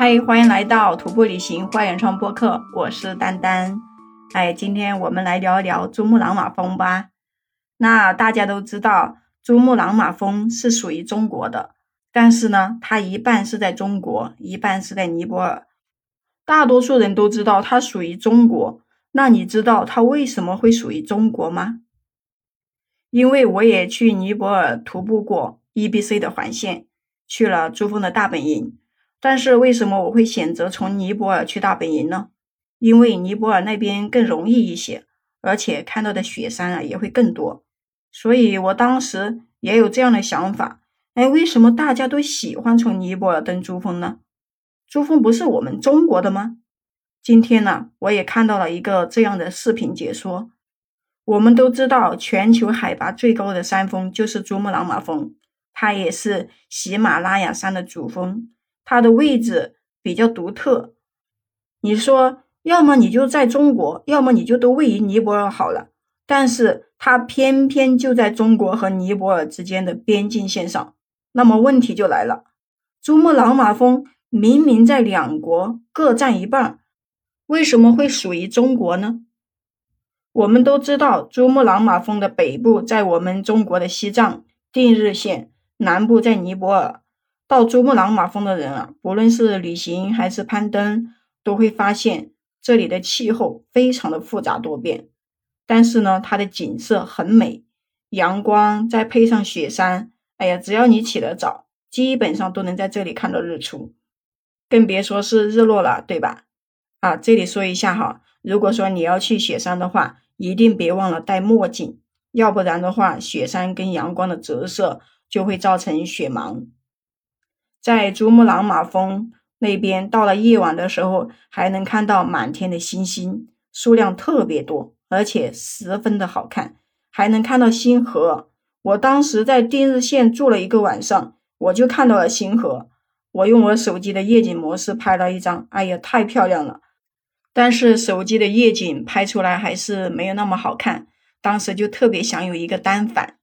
嗨，欢迎来到徒步旅行花园窗播客，我是丹丹。哎，今天我们来聊一聊珠穆朗玛峰吧。那大家都知道，珠穆朗玛峰是属于中国的，但是呢，它一半是在中国，一半是在尼泊尔。大多数人都知道它属于中国，那你知道它为什么会属于中国吗？因为我也去尼泊尔徒步过 EBC 的环线，去了珠峰的大本营。但是为什么我会选择从尼泊尔去大本营呢？因为尼泊尔那边更容易一些，而且看到的雪山啊也会更多。所以我当时也有这样的想法：哎，为什么大家都喜欢从尼泊尔登珠峰呢？珠峰不是我们中国的吗？今天呢，我也看到了一个这样的视频解说。我们都知道，全球海拔最高的山峰就是珠穆朗玛峰，它也是喜马拉雅山的主峰，它的位置比较独特。你说，要么你就在中国，要么你就都位于尼泊尔好了。但是它偏偏就在中国和尼泊尔之间的边境线上。那么问题就来了，珠穆朗玛峰。明明在两国各占一半，为什么会属于中国呢？我们都知道，珠穆朗玛峰的北部在我们中国的西藏定日县，南部在尼泊尔。到珠穆朗玛峰的人啊，不论是旅行还是攀登，都会发现这里的气候非常的复杂多变。但是呢，它的景色很美，阳光再配上雪山，哎呀，只要你起得早，基本上都能在这里看到日出。更别说是日落了，对吧？啊，这里说一下哈，如果说你要去雪山的话，一定别忘了戴墨镜，要不然的话，雪山跟阳光的折射就会造成雪盲。在珠穆朗玛峰那边，到了夜晚的时候，还能看到满天的星星，数量特别多，而且十分的好看，还能看到星河。我当时在定日县住了一个晚上，我就看到了星河。我用我手机的夜景模式拍了一张，哎呀，太漂亮了！但是手机的夜景拍出来还是没有那么好看。当时就特别想有一个单反。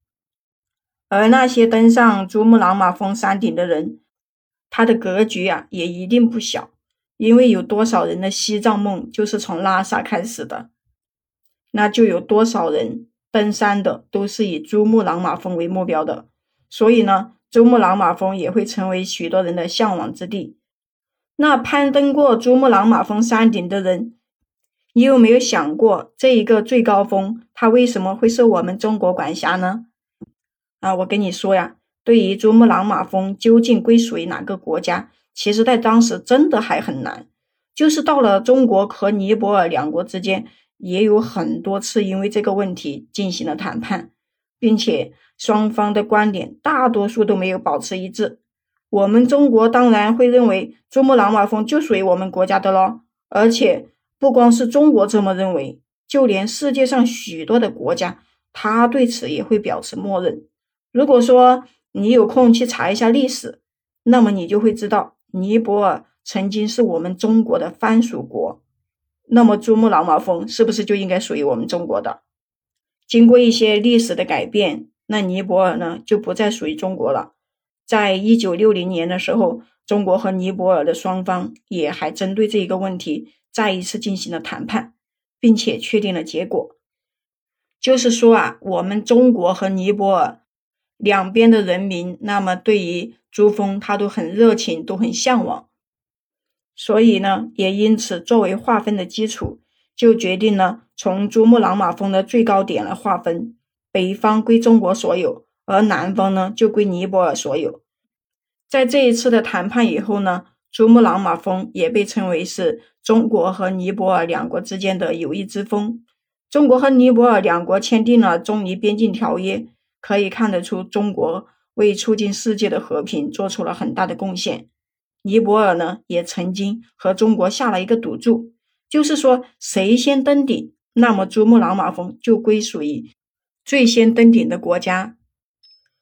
而那些登上珠穆朗玛峰山顶的人，它的格局啊也一定不小，因为有多少人的西藏梦就是从拉萨开始的，那就有多少人登山的都是以珠穆朗玛峰为目标的。所以呢。珠穆朗玛峰也会成为许多人的向往之地。那攀登过珠穆朗玛峰山顶的人，你有没有想过，这一个最高峰它为什么会受我们中国管辖呢？啊，我跟你说呀，对于珠穆朗玛峰究竟归属于哪个国家，其实在当时真的还很难。就是到了中国和尼泊尔两国之间，也有很多次因为这个问题进行了谈判。并且双方的观点大多数都没有保持一致。我们中国当然会认为珠穆朗玛峰就属于我们国家的咯，而且不光是中国这么认为，就连世界上许多的国家，他对此也会表示默认。如果说你有空去查一下历史，那么你就会知道，尼泊尔曾经是我们中国的藩属国，那么珠穆朗玛峰是不是就应该属于我们中国的？经过一些历史的改变，那尼泊尔呢就不再属于中国了。在一九六零年的时候，中国和尼泊尔的双方也还针对这一个问题再一次进行了谈判，并且确定了结果。就是说啊，我们中国和尼泊尔两边的人民，那么对于珠峰，他都很热情，都很向往。所以呢，也因此作为划分的基础。就决定了从珠穆朗玛峰的最高点来划分，北方归中国所有，而南方呢就归尼泊尔所有。在这一次的谈判以后呢，珠穆朗玛峰也被称为是中国和尼泊尔两国之间的友谊之峰。中国和尼泊尔两国签订了中尼边境条约，可以看得出中国为促进世界的和平做出了很大的贡献。尼泊尔呢也曾经和中国下了一个赌注。就是说，谁先登顶，那么珠穆朗玛峰就归属于最先登顶的国家。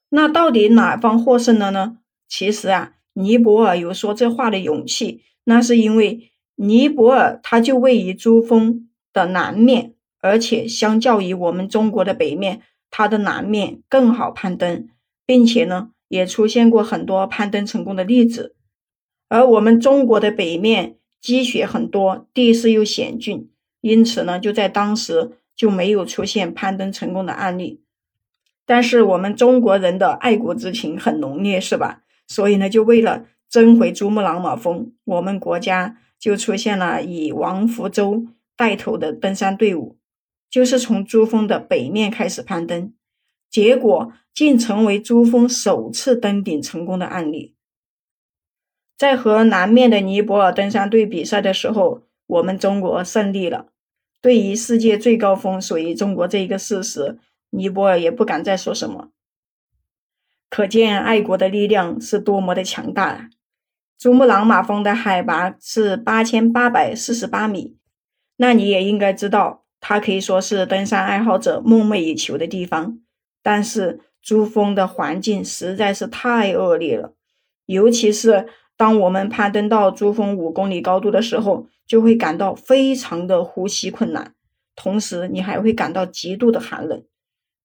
那到底哪方获胜了呢？其实啊，尼泊尔有说这话的勇气，那是因为尼泊尔它就位于珠峰的南面，而且相较于我们中国的北面，它的南面更好攀登，并且呢，也出现过很多攀登成功的例子。而我们中国的北面积雪很多，地势又险峻，因此呢，就在当时就没有出现攀登成功的案例。但是我们中国人的爱国之情很浓烈，是吧？所以呢，就为了争回珠穆朗玛峰，我们国家就出现了以王福洲带头的登山队伍，就是从珠峰的北面开始攀登，结果竟成为珠峰首次登顶成功的案例。在和南面的尼泊尔登山队比赛的时候，我们中国胜利了。对于世界最高峰属于中国这一个事实。尼泊尔也不敢再说什么，可见爱国的力量是多么的强大啊！珠穆朗玛峰的海拔是八千八百四十八米，那你也应该知道，它可以说是登山爱好者梦寐以求的地方。但是珠峰的环境实在是太恶劣了，尤其是当我们攀登到珠峰五公里高度的时候，就会感到非常的呼吸困难，同时你还会感到极度的寒冷。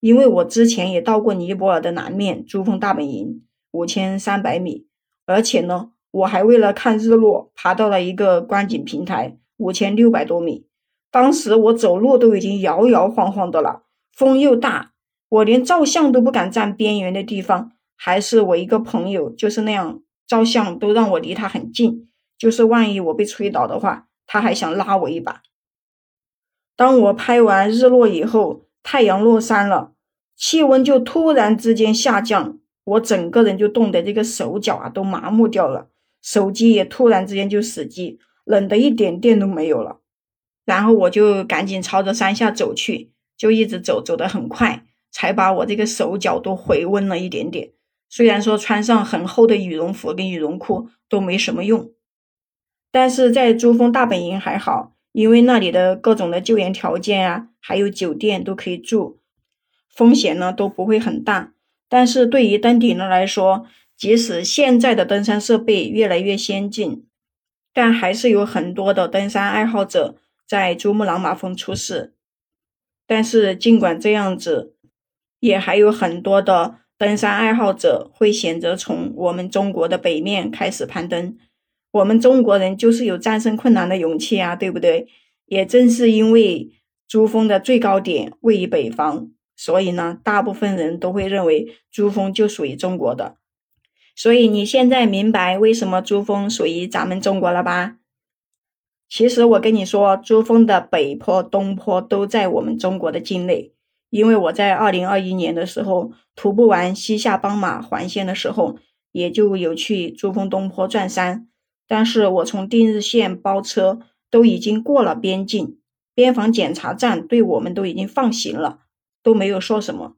因为我之前也到过尼泊尔的南面珠峰大本营五千三百米，而且呢，我还为了看日落爬到了一个观景平台五千六百多米。当时我走路都已经摇摇晃晃的了，风又大，我连照相都不敢站边缘的地方。还是我一个朋友就是那样照相，都让我离他很近，就是万一我被吹倒的话，他还想拉我一把。当我拍完日落以后。太阳落山了，气温就突然之间下降，我整个人就冻得这个手脚啊都麻木掉了，手机也突然之间就死机，冷得一点电都没有了。然后我就赶紧朝着山下走去，就一直走，走得很快，才把我这个手脚都回温了一点点。虽然说穿上很厚的羽绒服跟羽绒裤都没什么用，但是在珠峰大本营还好。因为那里的各种的救援条件啊，还有酒店都可以住，风险呢都不会很大。但是对于登顶的来说，即使现在的登山设备越来越先进，但还是有很多的登山爱好者在珠穆朗玛峰出事。但是尽管这样子，也还有很多的登山爱好者会选择从我们中国的北面开始攀登。我们中国人就是有战胜困难的勇气啊，对不对？也正是因为珠峰的最高点位于北方，所以呢，大部分人都会认为珠峰就属于中国的。所以你现在明白为什么珠峰属于咱们中国了吧？其实我跟你说，珠峰的北坡、东坡都在我们中国的境内。因为我在二零二一年的时候徒步完西夏邦马环线的时候，也就有去珠峰东坡转山。但是我从定日县包车都已经过了边境，边防检查站对我们都已经放行了，都没有说什么，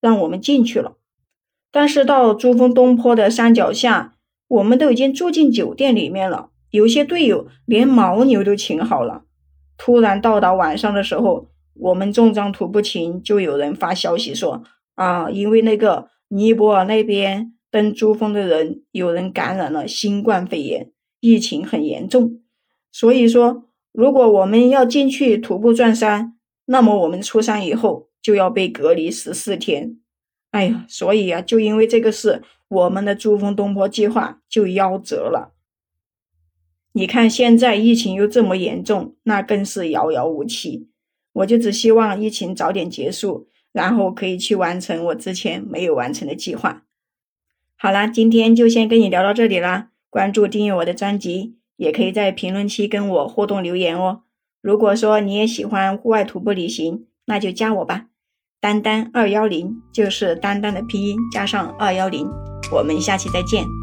让我们进去了。但是到珠峰东坡的山脚下，我们都已经住进酒店里面了，有些队友连牦牛都请好了。突然到达晚上的时候，我们重装徒步群就有人发消息说啊，因为那个尼泊尔那边登珠峰的人有人感染了新冠肺炎。疫情很严重，所以说，如果我们要进去徒步转山，那么我们出山以后就要被隔离十四天。哎呀，所以啊，就因为这个事，我们的珠峰东坡计划就夭折了。你看现在疫情又这么严重，那更是遥遥无期。我就只希望疫情早点结束，然后可以去完成我之前没有完成的计划。好啦，今天就先跟你聊到这里啦。关注订阅我的专辑，也可以在评论区跟我互动留言哦。如果说你也喜欢户外徒步旅行，那就加我吧，丹丹二幺零就是丹丹的拼音加上二幺零。我们下期再见。